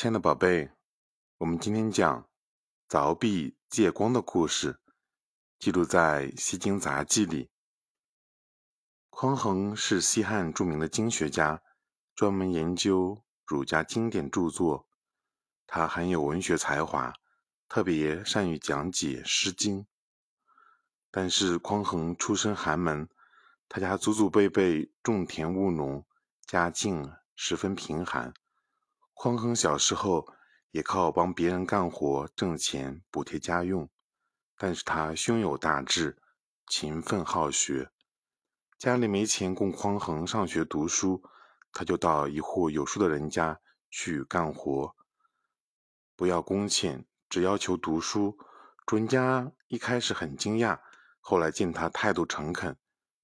亲爱的宝贝，我们今天讲凿壁借光的故事，记录在《西京杂记》里。匡衡是西汉著名的经学家，专门研究儒家经典著作。他很有文学才华，特别善于讲解《诗经》。但是匡衡出身寒门，他家祖祖辈辈种田务农，家境十分贫寒。匡衡小时候也靠帮别人干活挣钱补贴家用，但是他胸有大志，勤奋好学。家里没钱供匡衡上学读书，他就到一户有书的人家去干活，不要工钱，只要求读书。主人家一开始很惊讶，后来见他态度诚恳，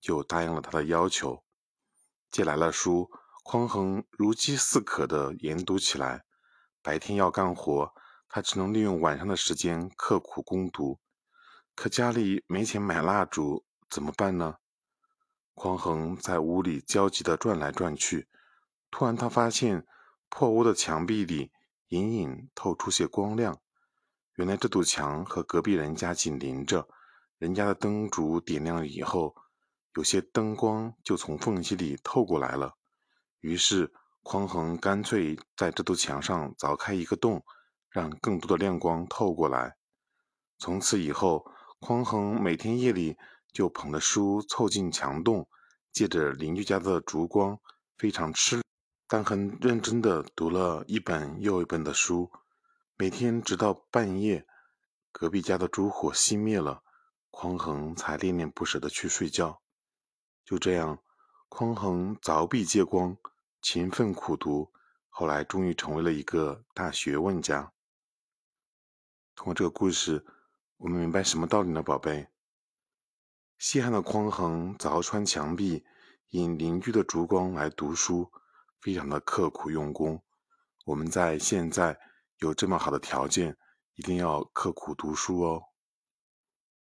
就答应了他的要求，借来了书。匡衡如饥似渴地研读起来，白天要干活，他只能利用晚上的时间刻苦攻读。可家里没钱买蜡烛，怎么办呢？匡衡在屋里焦急地转来转去，突然他发现破屋的墙壁里隐隐透出些光亮。原来这堵墙和隔壁人家紧邻着，人家的灯烛点亮以后，有些灯光就从缝隙里透过来了。于是，匡衡干脆在这堵墙上凿开一个洞，让更多的亮光透过来。从此以后，匡衡每天夜里就捧着书凑近墙洞，借着邻居家的烛光，非常吃，但很认真地读了一本又一本的书。每天直到半夜，隔壁家的烛火熄灭了，匡衡才恋恋不舍地去睡觉。就这样，匡衡凿壁借光。勤奋苦读，后来终于成为了一个大学问家。通过这个故事，我们明白什么道理呢，宝贝？西汉的匡衡凿穿墙壁，引邻居的烛光来读书，非常的刻苦用功。我们在现在有这么好的条件，一定要刻苦读书哦。